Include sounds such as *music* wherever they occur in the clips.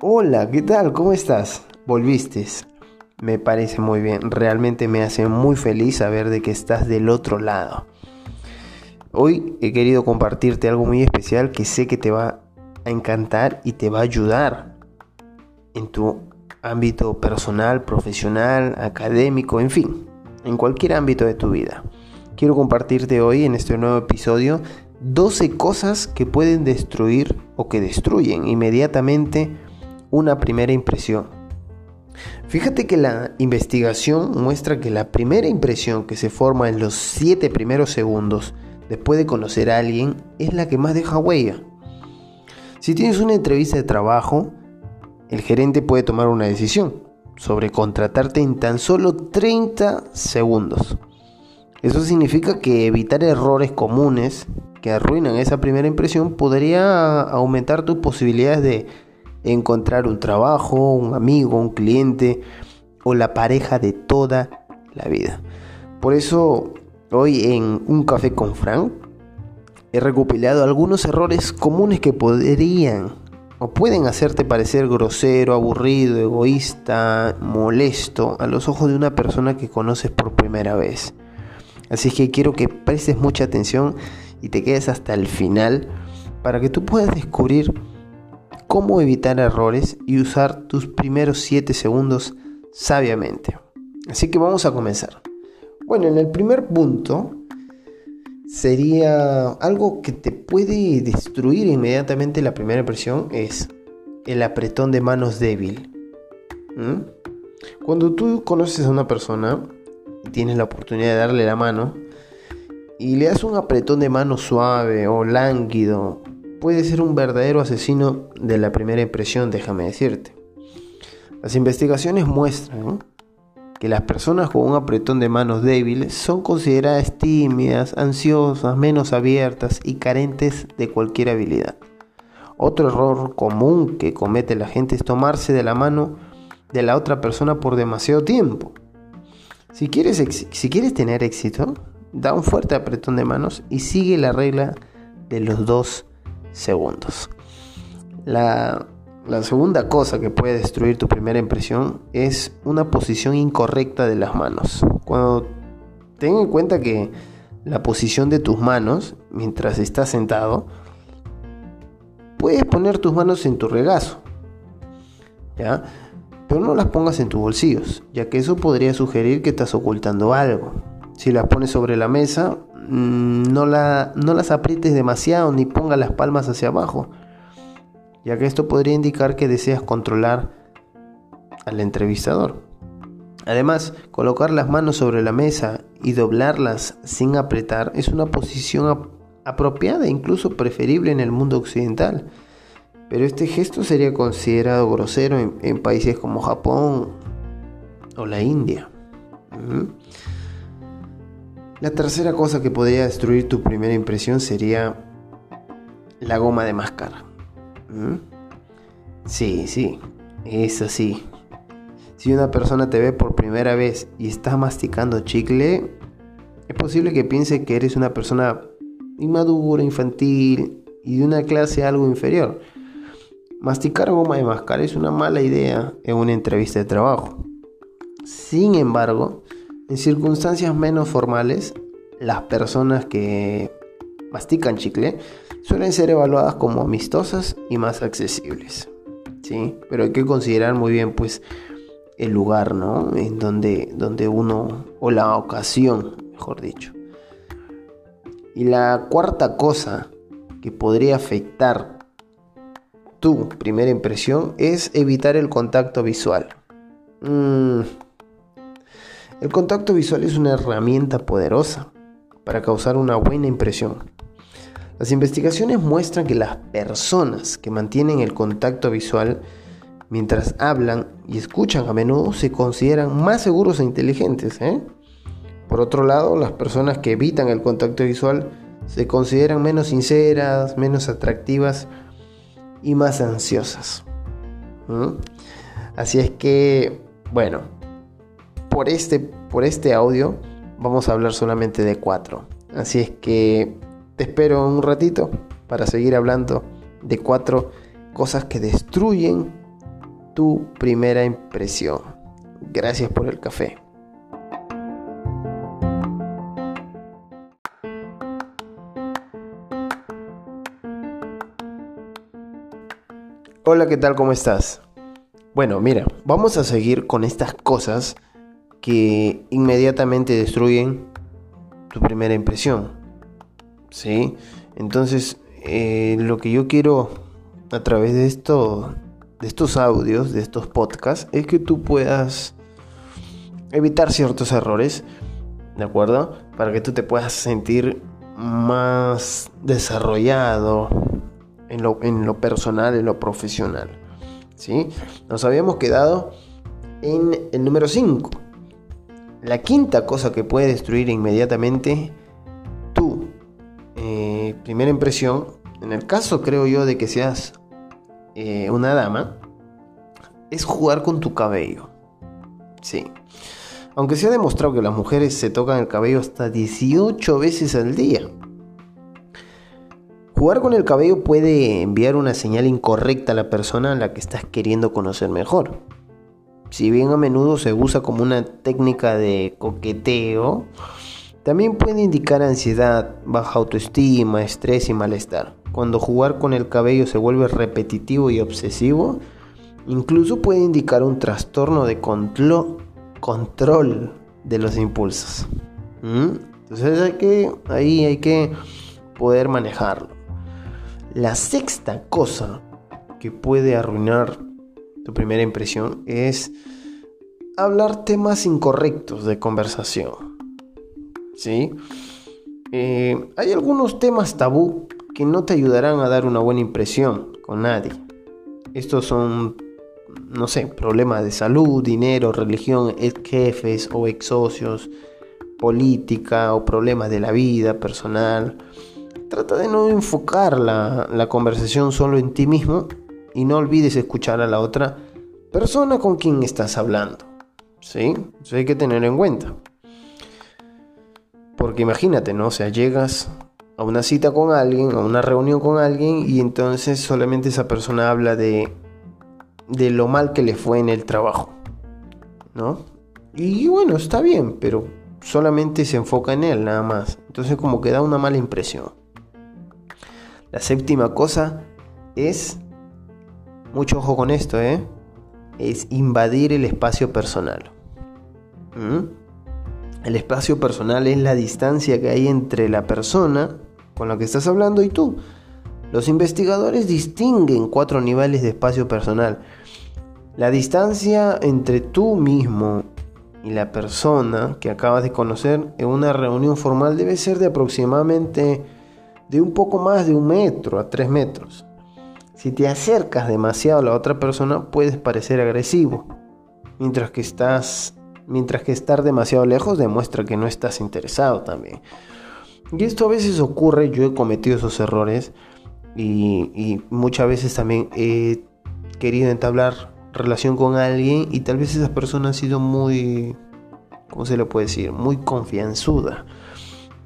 Hola, ¿qué tal? ¿Cómo estás? ¿Volviste? Me parece muy bien, realmente me hace muy feliz saber de que estás del otro lado. Hoy he querido compartirte algo muy especial que sé que te va a encantar y te va a ayudar en tu ámbito personal, profesional, académico, en fin, en cualquier ámbito de tu vida. Quiero compartirte hoy en este nuevo episodio 12 cosas que pueden destruir o que destruyen inmediatamente una primera impresión. Fíjate que la investigación muestra que la primera impresión que se forma en los 7 primeros segundos después de conocer a alguien es la que más deja huella. Si tienes una entrevista de trabajo, el gerente puede tomar una decisión sobre contratarte en tan solo 30 segundos. Eso significa que evitar errores comunes que arruinan esa primera impresión podría aumentar tus posibilidades de encontrar un trabajo, un amigo, un cliente o la pareja de toda la vida. Por eso hoy en Un Café con Frank he recopilado algunos errores comunes que podrían o pueden hacerte parecer grosero, aburrido, egoísta, molesto a los ojos de una persona que conoces por primera vez. Así que quiero que prestes mucha atención y te quedes hasta el final para que tú puedas descubrir cómo evitar errores y usar tus primeros 7 segundos sabiamente. Así que vamos a comenzar. Bueno, en el primer punto sería algo que te puede destruir inmediatamente la primera impresión es el apretón de manos débil. ¿Mm? Cuando tú conoces a una persona tienes la oportunidad de darle la mano y le das un apretón de mano suave o lánguido puede ser un verdadero asesino de la primera impresión, déjame decirte. Las investigaciones muestran que las personas con un apretón de manos débiles son consideradas tímidas, ansiosas, menos abiertas y carentes de cualquier habilidad. Otro error común que comete la gente es tomarse de la mano de la otra persona por demasiado tiempo. Si quieres, si quieres tener éxito, da un fuerte apretón de manos y sigue la regla de los dos segundos. La, segunda cosa que puede destruir tu primera impresión es una posición incorrecta de las manos. Cuando ten en cuenta que la posición de tus manos mientras estás sentado, puedes poner tus manos en tu regazo, ¿ya? Pero no las pongas en tus bolsillos, ya que eso podría sugerir que estás ocultando algo. Si las pones sobre la mesa, Mm, no, la, no las aprietes demasiado ni ponga las palmas hacia abajo, ya que esto podría indicar que deseas controlar al entrevistador. Además, colocar las manos sobre la mesa y doblarlas sin apretar es una posición apropiada, incluso preferible en el mundo occidental. Pero este gesto sería considerado grosero en, países como Japón o la India. La tercera cosa que podría destruir tu primera impresión sería la goma de mascar. ¿Mm? Sí, sí, es así. Si una persona te ve por primera vez y está masticando chicle, es posible que piense que eres una persona inmadura, infantil y de una clase algo inferior. Masticar goma de mascar es una mala idea en una entrevista de trabajo. Sin embargo, en circunstancias menos formales, las personas que mastican chicle suelen ser evaluadas como amistosas y más accesibles. ¿sí? Pero hay que considerar muy bien pues el lugar, ¿no? En donde, donde uno, o la ocasión, mejor dicho. Y la cuarta cosa que podría afectar tu primera impresión es evitar el contacto visual. Mm, el contacto visual es una herramienta poderosa para causar una buena impresión. Las investigaciones muestran que las personas que mantienen el contacto visual mientras hablan y escuchan a menudo se consideran más seguros e inteligentes. ¿eh? Por otro lado, las personas que evitan el contacto visual se consideran menos sinceras, menos atractivas y más ansiosas. Así es que, bueno, por este, por este audio vamos a hablar solamente de cuatro. Así es que te espero un ratito para seguir hablando de cuatro cosas que destruyen tu primera impresión. Gracias por el café. Hola, ¿qué tal? ¿Cómo estás? Bueno, mira, vamos a seguir con estas cosas que inmediatamente destruyen tu primera impresión. ¿Sí? Entonces, eh, lo que yo quiero a través de esto, de estos audios, de estos podcasts, es que tú puedas evitar ciertos errores, ¿de acuerdo? Para que tú te puedas sentir más desarrollado en lo, personal, en lo profesional. ¿Sí? Nos habíamos quedado en el número 5. La quinta cosa que puede destruir inmediatamente tu eh, primera impresión, en el caso creo yo de que seas eh, una dama, es jugar con tu cabello. Sí. Aunque se ha demostrado que las mujeres se tocan el cabello hasta 18 veces al día. Jugar con el cabello puede enviar una señal incorrecta a la persona a la que estás queriendo conocer mejor. Si bien a menudo se usa como una técnica de coqueteo, también puede indicar ansiedad, baja autoestima, estrés y malestar. Cuando jugar con el cabello se vuelve repetitivo y obsesivo, incluso puede indicar un trastorno de control de los impulsos. ¿Mm? Entonces hay que, ahí hay que poder manejarlo. La sexta cosa que puede arruinar tu primera impresión es hablar temas incorrectos de conversación. ¿Sí? Eh, hay algunos temas tabú que no te ayudarán a dar una buena impresión con nadie. Estos son, no sé, problemas de salud, dinero, religión, ex jefes o ex socios, política o problemas de la vida personal Trata de no enfocar la, conversación solo en ti mismo y no olvides escuchar a la otra persona con quien estás hablando. ¿Sí? Eso hay que tener en cuenta. Porque imagínate, ¿no? O sea, llegas a una cita con alguien, a una reunión con alguien y entonces solamente esa persona habla de, de lo mal que le fue en el trabajo. ¿No? Y bueno, está bien, pero solamente se enfoca en él nada más. Entonces como que da una mala impresión. La séptima cosa es, mucho ojo con esto, ¿eh? es invadir el espacio personal. ¿Mm? El espacio personal es la distancia que hay entre la persona con la que estás hablando y tú. Los investigadores distinguen cuatro niveles de espacio personal. La distancia entre tú mismo y la persona que acabas de conocer en una reunión formal debe ser de aproximadamente de un poco más de un metro a tres metros. Si te acercas demasiado a la otra persona puedes parecer agresivo, mientras que estás mientras que estar demasiado lejos demuestra que no estás interesado también. Y esto a veces ocurre, yo he cometido esos errores y, muchas veces también he querido entablar relación con alguien y tal vez esa persona ha sido muy, ¿cómo se le puede decir? Muy confianzuda.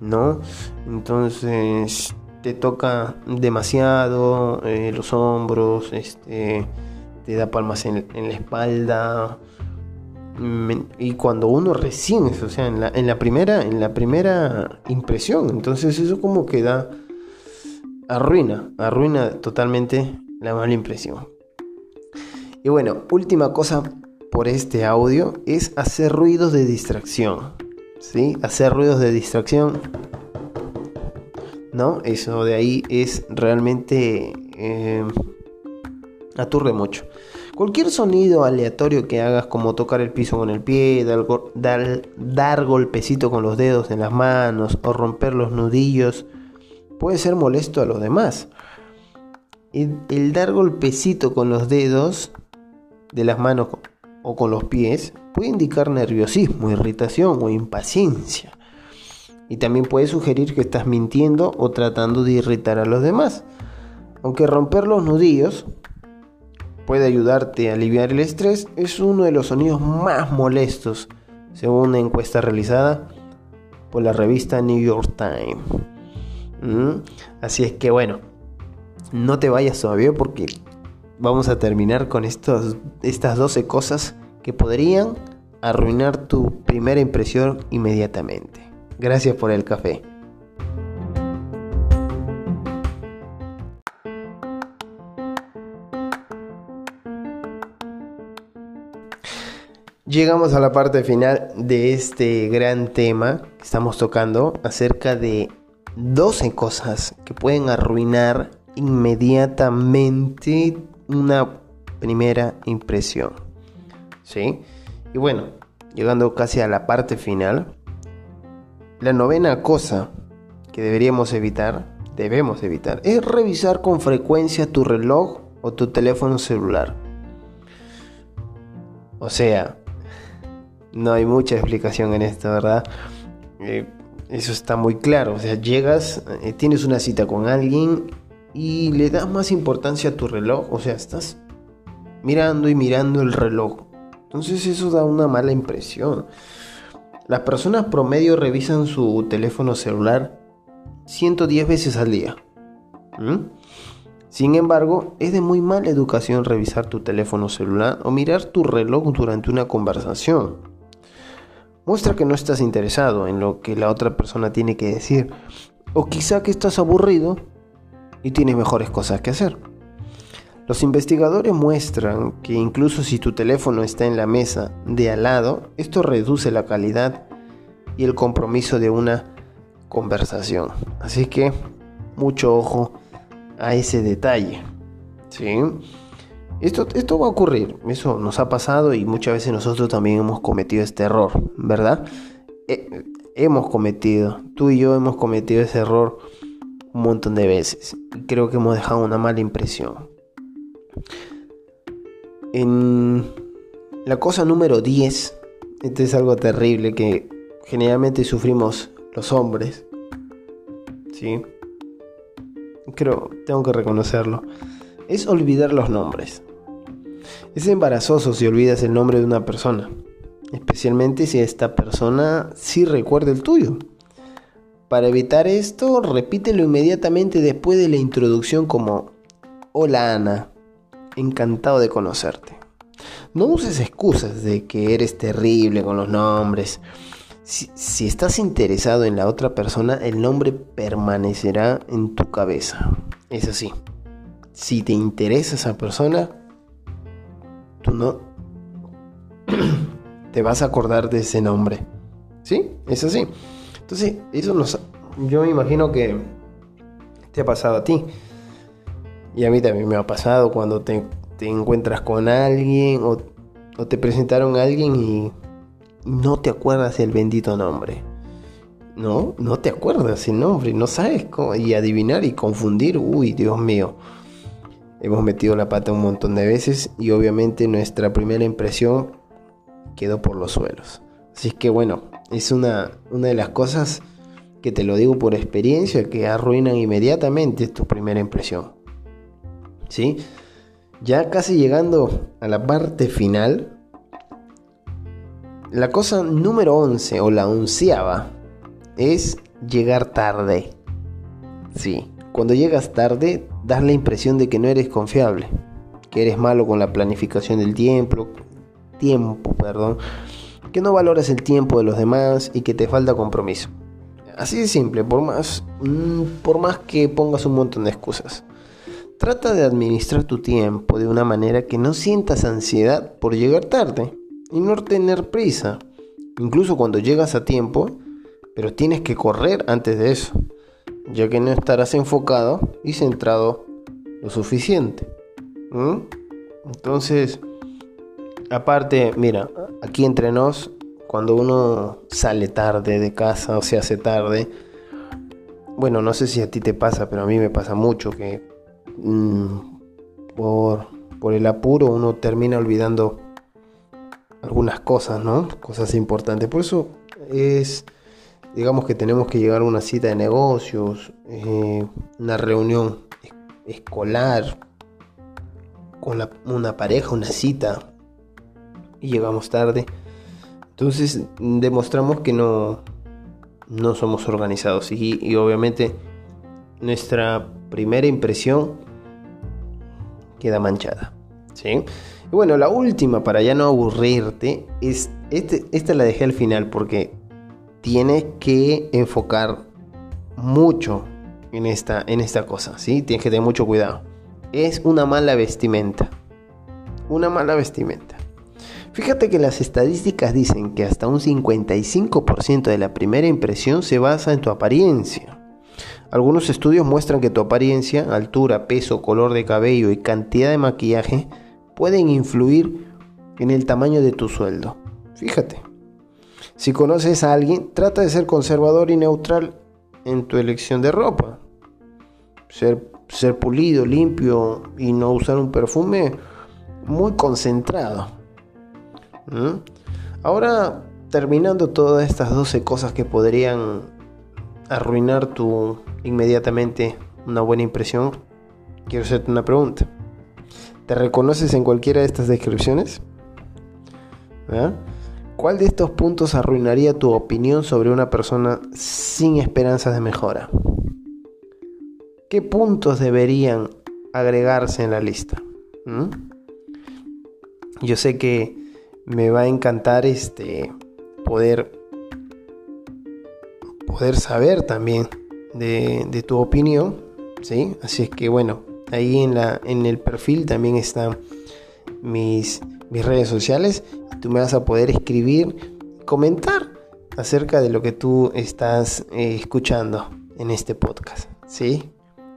¿No? Entonces te toca demasiado eh, los hombros, este, te da palmas en, la espalda. Y cuando uno recién, o sea, en la, en la, primera, en la primera impresión, entonces eso como que da, arruina, arruina totalmente la mala impresión. Y bueno, última cosa por este audio es hacer ruidos de distracción. ¿Sí? Hacer ruidos de distracción, ¿no? Eso de ahí es realmente eh, aturde mucho. Cualquier sonido aleatorio que hagas, como tocar el piso con el pie, dar, dar, golpecito con los dedos en las manos o romper los nudillos, puede ser molesto a los demás. el dar golpecito con los dedos de las manos o con los pies puede indicar nerviosismo, irritación o impaciencia. Y también puede sugerir que estás mintiendo o tratando de irritar a los demás. Aunque romper los nudillos puede ayudarte a aliviar el estrés, es uno de los sonidos más molestos, según una encuesta realizada por la revista New York Times. ¿Mm? Así es que bueno, no te vayas todavía porque vamos a terminar con estas 12 cosas que podrían arruinar tu primera impresión inmediatamente. Gracias por el café. Llegamos a la parte final de este gran tema que estamos tocando acerca de 12 cosas que pueden arruinar inmediatamente una primera impresión. ¿Sí? Y bueno, llegando casi a la parte final, la novena cosa que deberíamos evitar, debemos evitar, es revisar con frecuencia tu reloj o tu teléfono celular. O sea, no hay mucha explicación en esto, ¿verdad? Eh, eso está muy claro. O sea, llegas, eh, tienes una cita con alguien y le das más importancia a tu reloj. O sea, estás mirando y mirando el reloj. Entonces eso da una mala impresión. Las personas promedio revisan su teléfono celular 110 veces al día. Sin embargo, es de muy mala educación revisar tu teléfono celular o mirar tu reloj durante una conversación. Muestra que no estás interesado en lo que la otra persona tiene que decir. O quizá que estás aburrido y tienes mejores cosas que hacer. Los investigadores muestran que incluso si tu teléfono está en la mesa de al lado, esto reduce la calidad y el compromiso de una conversación. Así que mucho ojo a ese detalle. ¿sí? Esto, esto va a ocurrir, eso nos ha pasado y muchas veces nosotros también hemos cometido este error, ¿verdad? hemos cometido, tú y yo hemos cometido ese error un montón de veces. Creo que hemos dejado una mala impresión. En la cosa número 10, esto es algo terrible que generalmente sufrimos los hombres. ¿Sí? Creo, tengo que reconocerlo. Es olvidar los nombres. Es embarazoso si olvidas el nombre de una persona, especialmente si esta persona sí recuerda el tuyo. Para evitar esto, repítelo inmediatamente después de la introducción como Hola Ana, encantado de conocerte. No uses excusas de que eres terrible con los nombres. Si, estás interesado en la otra persona, el nombre permanecerá en tu cabeza. Es así. Si te interesa esa persona, tú no *clears throat* te vas a acordar de ese nombre. ¿Sí? Es así. Entonces, eso nos... Yo me imagino que te ha pasado a ti. Y a mí también me ha pasado cuando te, encuentras con alguien o, te presentaron a alguien y no te acuerdas el bendito nombre. No, no te acuerdas el nombre, no sabes cómo. Y adivinar y confundir, uy, Dios mío. Hemos metido la pata un montón de veces y obviamente nuestra primera impresión quedó por los suelos. Así que bueno, es una, una de las cosas que te lo digo por experiencia que arruinan inmediatamente tu primera impresión. ¿sí? Ya casi llegando a la parte final, la cosa número 11 o la onceava es llegar tarde. Sí, cuando llegas tarde das la impresión de que no eres confiable, que eres malo con la planificación del tiempo, tiempo, perdón, que no valoras el tiempo de los demás y que te falta compromiso. Así de simple, por más, mm, por más que pongas un montón de excusas. Trata de administrar tu tiempo de una manera que no sientas ansiedad por llegar tarde y no tener prisa, incluso cuando llegas a tiempo, pero tienes que correr antes de eso, ya que no estarás enfocado y centrado lo suficiente. Entonces, aparte, mira, aquí entre nos, cuando uno sale tarde de casa o se hace tarde, bueno, no sé si a ti te pasa, pero a mí me pasa mucho que Mm, por, por el apuro uno termina olvidando algunas cosas, ¿no? Cosas importantes. Por eso es, digamos que tenemos que llegar a una cita de negocios, eh, una reunión escolar, con una pareja, una cita, y llegamos tarde. Entonces demostramos que no, no somos organizados y, obviamente nuestra primera impresión queda manchada. ¿sí? Y bueno, la última, para ya no aburrirte, es, este, esta la dejé al final porque tienes que enfocar mucho en esta, en esta cosa, ¿sí? Tienes que tener mucho cuidado. Es una mala vestimenta. Una mala vestimenta. Fíjate que las estadísticas dicen que hasta un 55% de la primera impresión se basa en tu apariencia. Algunos estudios muestran que tu apariencia, altura, peso, color de cabello y cantidad de maquillaje pueden influir en el tamaño de tu sueldo. Fíjate. Si conoces a alguien, trata de ser conservador y neutral en tu elección de ropa. Ser, ser pulido, limpio y no usar un perfume muy concentrado. ¿Mm? Ahora, terminando todas estas 12 cosas que podrían arruinar tu inmediatamente una buena impresión, quiero hacerte una pregunta. ¿Te reconoces en cualquiera de estas descripciones? ¿Ah? ¿Cuál de estos puntos arruinaría tu opinión sobre una persona sin esperanzas de mejora? ¿Qué puntos deberían agregarse en la lista? ¿Mm? Yo sé que me va a encantar este poder poder saber también de, tu opinión, ¿sí? Así es que bueno, ahí en, la, en el perfil también están mis, mis redes sociales tú me vas a poder escribir, comentar acerca de lo que tú estás eh, escuchando en este podcast, ¿sí?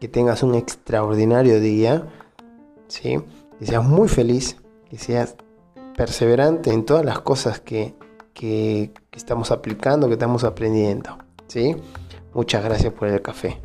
Que tengas un extraordinario día, ¿sí? Que seas muy feliz, que seas perseverante en todas las cosas que, que estamos aplicando, que estamos aprendiendo, ¿sí? Muchas gracias por el café.